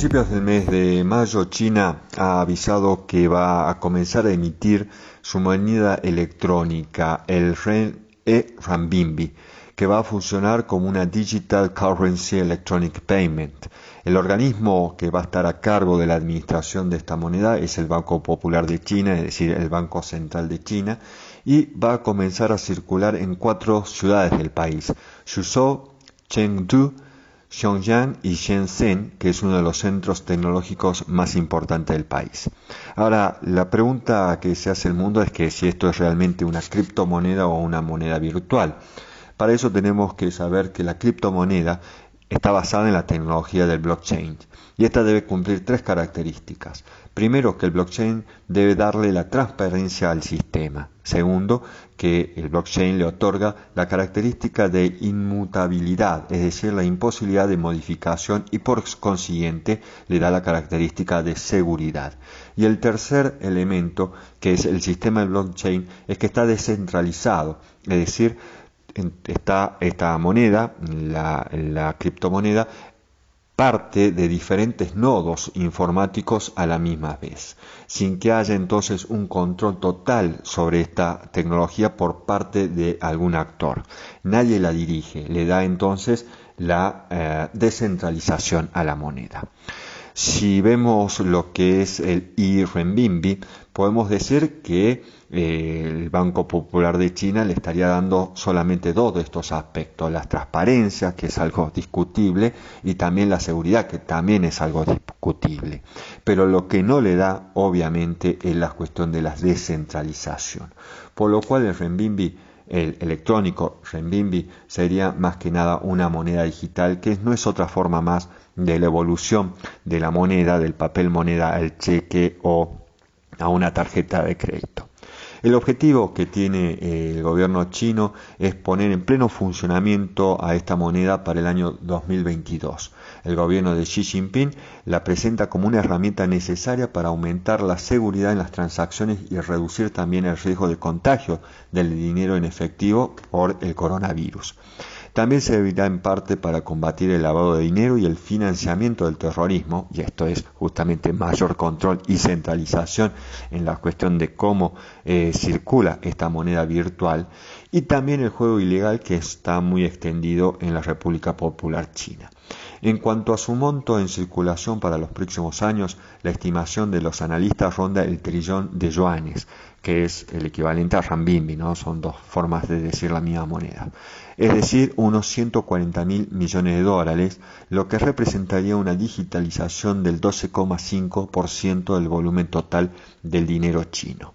principios del mes de mayo, China ha avisado que va a comenzar a emitir su moneda electrónica, el e-Renminbi, que va a funcionar como una Digital Currency Electronic Payment. El organismo que va a estar a cargo de la administración de esta moneda es el Banco Popular de China, es decir, el Banco Central de China, y va a comenzar a circular en cuatro ciudades del país, Suzhou, Chengdu, Xiongyan y Shenzhen, que es uno de los centros tecnológicos más importantes del país. Ahora, la pregunta que se hace el mundo es que si esto es realmente una criptomoneda o una moneda virtual. Para eso tenemos que saber que la criptomoneda está basada en la tecnología del blockchain y esta debe cumplir tres características. Primero, que el blockchain debe darle la transparencia al sistema. Segundo, que el blockchain le otorga la característica de inmutabilidad, es decir, la imposibilidad de modificación y por consiguiente le da la característica de seguridad. Y el tercer elemento, que es el sistema del blockchain, es que está descentralizado, es decir, está esta moneda, la, criptomoneda, parte de diferentes nodos informáticos a la misma vez, sin que haya entonces un control total sobre esta tecnología por parte de algún actor. Nadie la dirige, le da entonces la eh, descentralización a la moneda. Si vemos lo que es el e-renminbi, podemos decir que eh, el Banco Popular de China le estaría dando solamente dos de estos aspectos, la transparencia, que es algo discutible, y también la seguridad, que también es algo discutible. Pero lo que no le da, obviamente, es la cuestión de la descentralización. Por lo cual el renminbi el electrónico renminbi sería más que nada una moneda digital que no es otra forma más de la evolución de la moneda, del papel moneda al cheque o a una tarjeta de crédito. El objetivo que tiene eh, el gobierno chino es poner en pleno funcionamiento a esta moneda para el año 2022. El gobierno de Xi Jinping la presenta como una herramienta necesaria para aumentar la seguridad en las transacciones y reducir también el riesgo de contagio del dinero en efectivo por el coronavirus. También servirá en parte para combatir el lavado de dinero y el financiamiento del terrorismo, y esto es justamente mayor control y centralización en la cuestión de cómo eh, circula esta moneda virtual, y también el juego ilegal que está muy extendido en la República Popular China. En cuanto a su monto en circulación para los próximos años, la estimación de los analistas ronda el trillón de yuanes, que es el equivalente a Rambimbi, ¿no? Son dos formas de decir la misma moneda. Es decir, unos 140 mil millones de dólares, lo que representaría una digitalización del 12,5% del volumen total del dinero chino.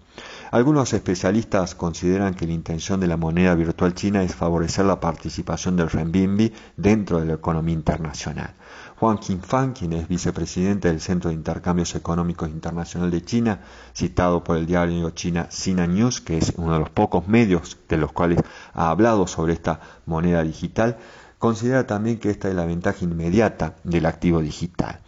Algunos especialistas consideran que la intención de la moneda virtual china es favorecer la participación del renminbi dentro de la economía internacional. Juan Qingfang, quien es vicepresidente del Centro de Intercambios Económicos Internacional de China, citado por el diario China Sina News, que es uno de los pocos medios de los cuales ha hablado sobre esta moneda digital, considera también que esta es la ventaja inmediata del activo digital.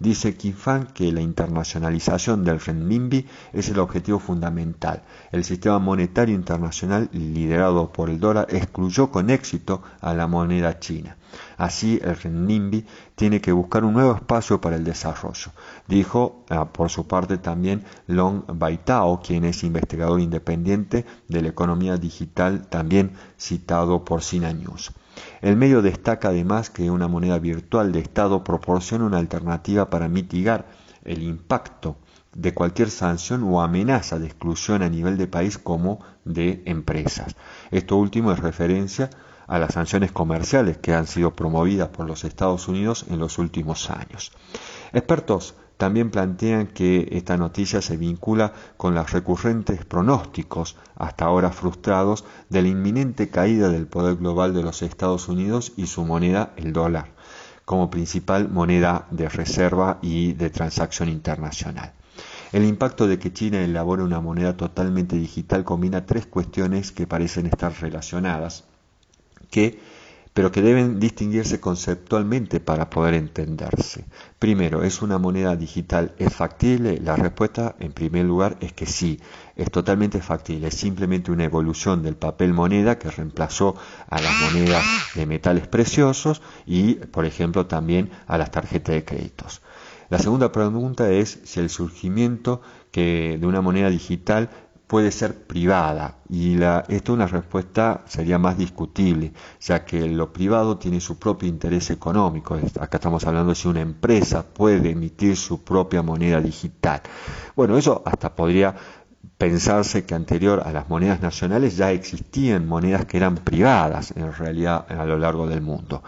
Dice Qifan que la internacionalización del renminbi es el objetivo fundamental. El sistema monetario internacional liderado por el dólar excluyó con éxito a la moneda china. Así el renminbi tiene que buscar un nuevo espacio para el desarrollo, dijo ah, por su parte también Long Baitao, quien es investigador independiente de la economía digital, también citado por Sina News. El medio destaca además que una moneda virtual de Estado proporciona una alternativa para mitigar el impacto de cualquier sanción o amenaza de exclusión a nivel de país como de empresas. Esto último es referencia a las sanciones comerciales que han sido promovidas por los Estados Unidos en los últimos años. Expertos también plantean que esta noticia se vincula con los recurrentes pronósticos, hasta ahora frustrados, de la inminente caída del poder global de los Estados Unidos y su moneda, el dólar, como principal moneda de reserva y de transacción internacional. El impacto de que China elabore una moneda totalmente digital combina tres cuestiones que parecen estar relacionadas, que pero que deben distinguirse conceptualmente para poder entenderse. Primero, ¿es una moneda digital? ¿Es factible? La respuesta, en primer lugar, es que sí, es totalmente factible. Es simplemente una evolución del papel moneda que reemplazó a las monedas de metales preciosos y, por ejemplo, también a las tarjetas de créditos. La segunda pregunta es si el surgimiento de una moneda digital puede ser privada y la, esto una respuesta sería más discutible, ya que lo privado tiene su propio interés económico. Acá estamos hablando de si una empresa puede emitir su propia moneda digital. Bueno, eso hasta podría pensarse que anterior a las monedas nacionales ya existían monedas que eran privadas en realidad a lo largo del mundo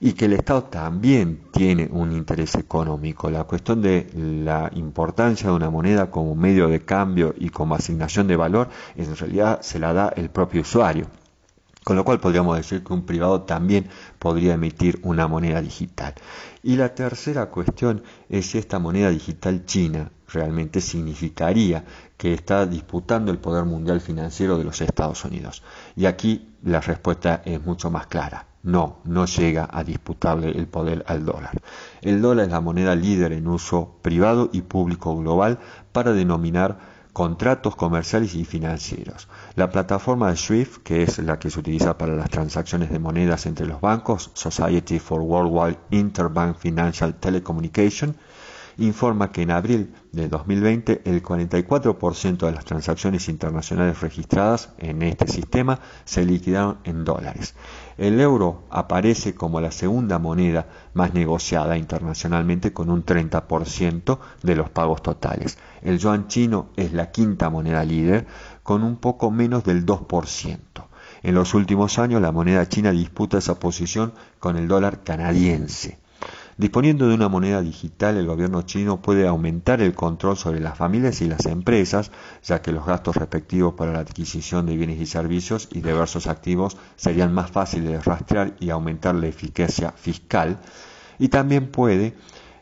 y que el Estado también tiene un interés económico. La cuestión de la importancia de una moneda como medio de cambio y como asignación de valor en realidad se la da el propio usuario. Con lo cual podríamos decir que un privado también podría emitir una moneda digital. Y la tercera cuestión es si esta moneda digital china realmente significaría que está disputando el poder mundial financiero de los Estados Unidos. Y aquí la respuesta es mucho más clara. No, no llega a disputarle el poder al dólar. El dólar es la moneda líder en uso privado y público global para denominar contratos comerciales y financieros. La plataforma de SWIFT, que es la que se utiliza para las transacciones de monedas entre los bancos, Society for Worldwide Interbank Financial Telecommunication, informa que en abril de 2020 el 44% de las transacciones internacionales registradas en este sistema se liquidaron en dólares. El euro aparece como la segunda moneda más negociada internacionalmente con un 30% de los pagos totales. El yuan chino es la quinta moneda líder con un poco menos del 2%. En los últimos años la moneda china disputa esa posición con el dólar canadiense. Disponiendo de una moneda digital, el gobierno chino puede aumentar el control sobre las familias y las empresas, ya que los gastos respectivos para la adquisición de bienes y servicios y diversos activos serían más fáciles de rastrear y aumentar la eficacia fiscal. Y también puede,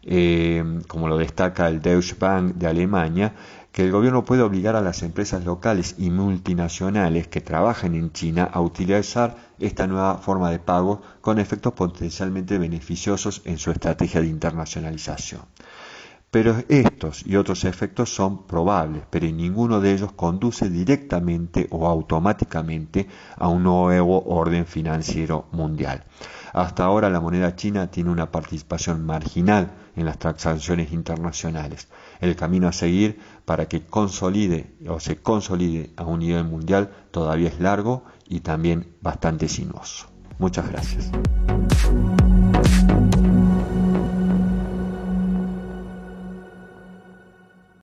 eh, como lo destaca el Deutsche Bank de Alemania, que el gobierno puede obligar a las empresas locales y multinacionales que trabajen en China a utilizar esta nueva forma de pago con efectos potencialmente beneficiosos en su estrategia de internacionalización. Pero estos y otros efectos son probables, pero ninguno de ellos conduce directamente o automáticamente a un nuevo orden financiero mundial. Hasta ahora la moneda china tiene una participación marginal en las transacciones internacionales. El camino a seguir para que consolide o se consolide a un nivel mundial todavía es largo y también bastante sinuoso. Muchas gracias.